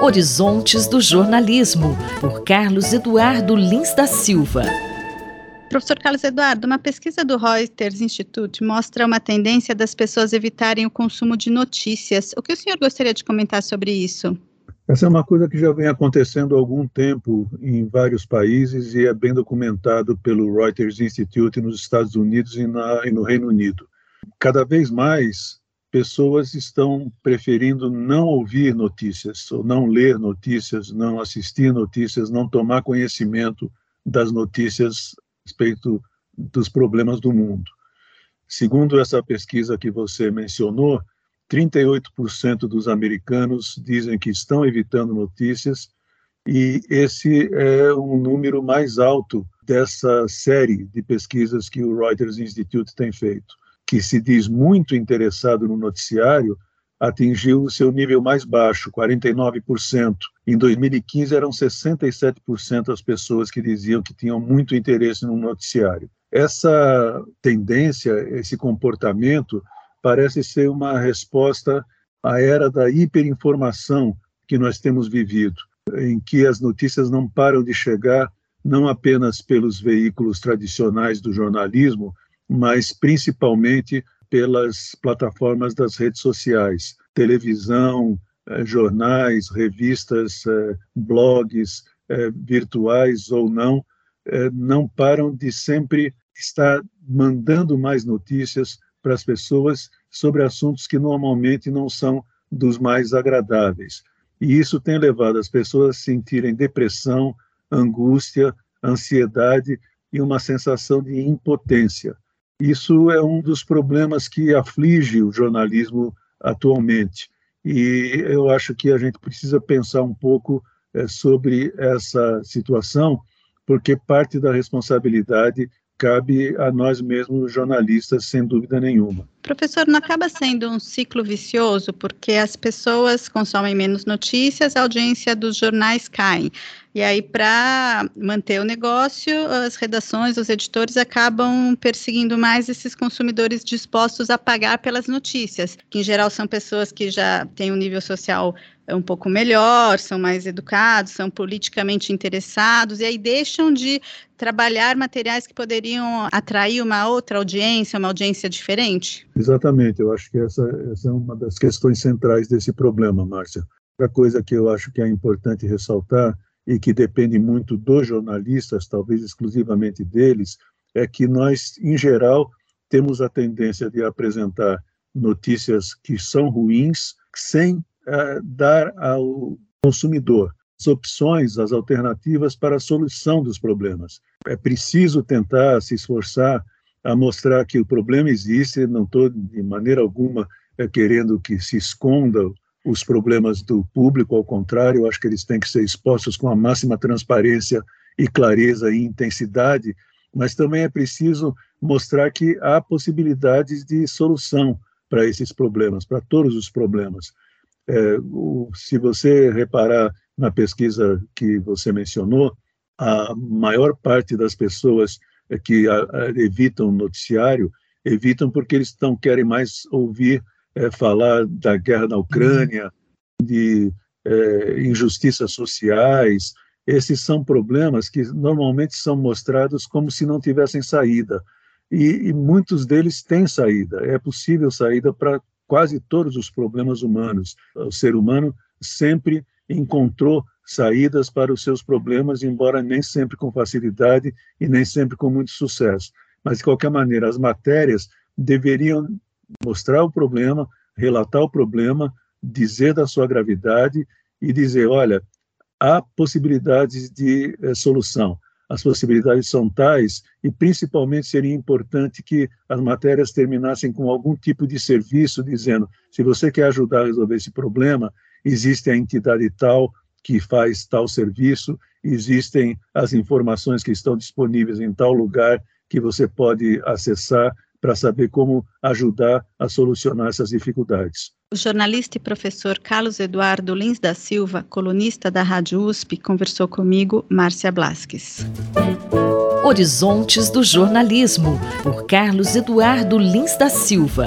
Horizontes do Jornalismo, por Carlos Eduardo Lins da Silva. Professor Carlos Eduardo, uma pesquisa do Reuters Institute mostra uma tendência das pessoas evitarem o consumo de notícias. O que o senhor gostaria de comentar sobre isso? Essa é uma coisa que já vem acontecendo há algum tempo em vários países e é bem documentado pelo Reuters Institute nos Estados Unidos e, na, e no Reino Unido. Cada vez mais, pessoas estão preferindo não ouvir notícias, ou não ler notícias, não assistir notícias, não tomar conhecimento das notícias a respeito dos problemas do mundo. Segundo essa pesquisa que você mencionou, 38% dos americanos dizem que estão evitando notícias, e esse é um número mais alto dessa série de pesquisas que o Reuters Institute tem feito, que se diz muito interessado no noticiário, atingiu o seu nível mais baixo, 49%. Em 2015 eram 67% as pessoas que diziam que tinham muito interesse no noticiário. Essa tendência, esse comportamento parece ser uma resposta à era da hiperinformação que nós temos vivido, em que as notícias não param de chegar não apenas pelos veículos tradicionais do jornalismo, mas principalmente pelas plataformas das redes sociais, televisão, eh, jornais, revistas, eh, blogs, eh, virtuais ou não, não param de sempre estar mandando mais notícias para as pessoas sobre assuntos que normalmente não são dos mais agradáveis. E isso tem levado as pessoas a sentirem depressão, angústia, ansiedade e uma sensação de impotência. Isso é um dos problemas que aflige o jornalismo atualmente. E eu acho que a gente precisa pensar um pouco é, sobre essa situação, porque parte da responsabilidade cabe a nós mesmos, jornalistas, sem dúvida nenhuma. Professor, não acaba sendo um ciclo vicioso, porque as pessoas consomem menos notícias, a audiência dos jornais cai. E aí, para manter o negócio, as redações, os editores acabam perseguindo mais esses consumidores dispostos a pagar pelas notícias, que em geral são pessoas que já têm um nível social um pouco melhor, são mais educados, são politicamente interessados, e aí deixam de trabalhar materiais que poderiam atrair uma outra audiência, uma audiência diferente? Exatamente, eu acho que essa, essa é uma das questões centrais desse problema, Márcia. Outra coisa que eu acho que é importante ressaltar e que depende muito dos jornalistas, talvez exclusivamente deles, é que nós, em geral, temos a tendência de apresentar notícias que são ruins sem uh, dar ao consumidor as opções, as alternativas para a solução dos problemas. É preciso tentar se esforçar a mostrar que o problema existe, não estou de maneira alguma é, querendo que se esconda os problemas do público, ao contrário, acho que eles têm que ser expostos com a máxima transparência e clareza e intensidade, mas também é preciso mostrar que há possibilidades de solução para esses problemas, para todos os problemas. É, o, se você reparar na pesquisa que você mencionou, a maior parte das pessoas que a, a, evitam o noticiário evitam porque eles não querem mais ouvir é, falar da guerra na Ucrânia, de é, injustiças sociais. Esses são problemas que normalmente são mostrados como se não tivessem saída. E, e muitos deles têm saída. É possível saída para quase todos os problemas humanos. O ser humano sempre encontrou saídas para os seus problemas, embora nem sempre com facilidade e nem sempre com muito sucesso. Mas, de qualquer maneira, as matérias deveriam mostrar o problema, relatar o problema, dizer da sua gravidade e dizer: olha, há possibilidades de eh, solução. As possibilidades são tais, e principalmente seria importante que as matérias terminassem com algum tipo de serviço, dizendo: se você quer ajudar a resolver esse problema, existe a entidade tal que faz tal serviço, existem as informações que estão disponíveis em tal lugar que você pode acessar para saber como ajudar a solucionar essas dificuldades. O jornalista e professor Carlos Eduardo Lins da Silva, colunista da Rádio USP, conversou comigo, Márcia Blasques. Horizontes do Jornalismo, por Carlos Eduardo Lins da Silva.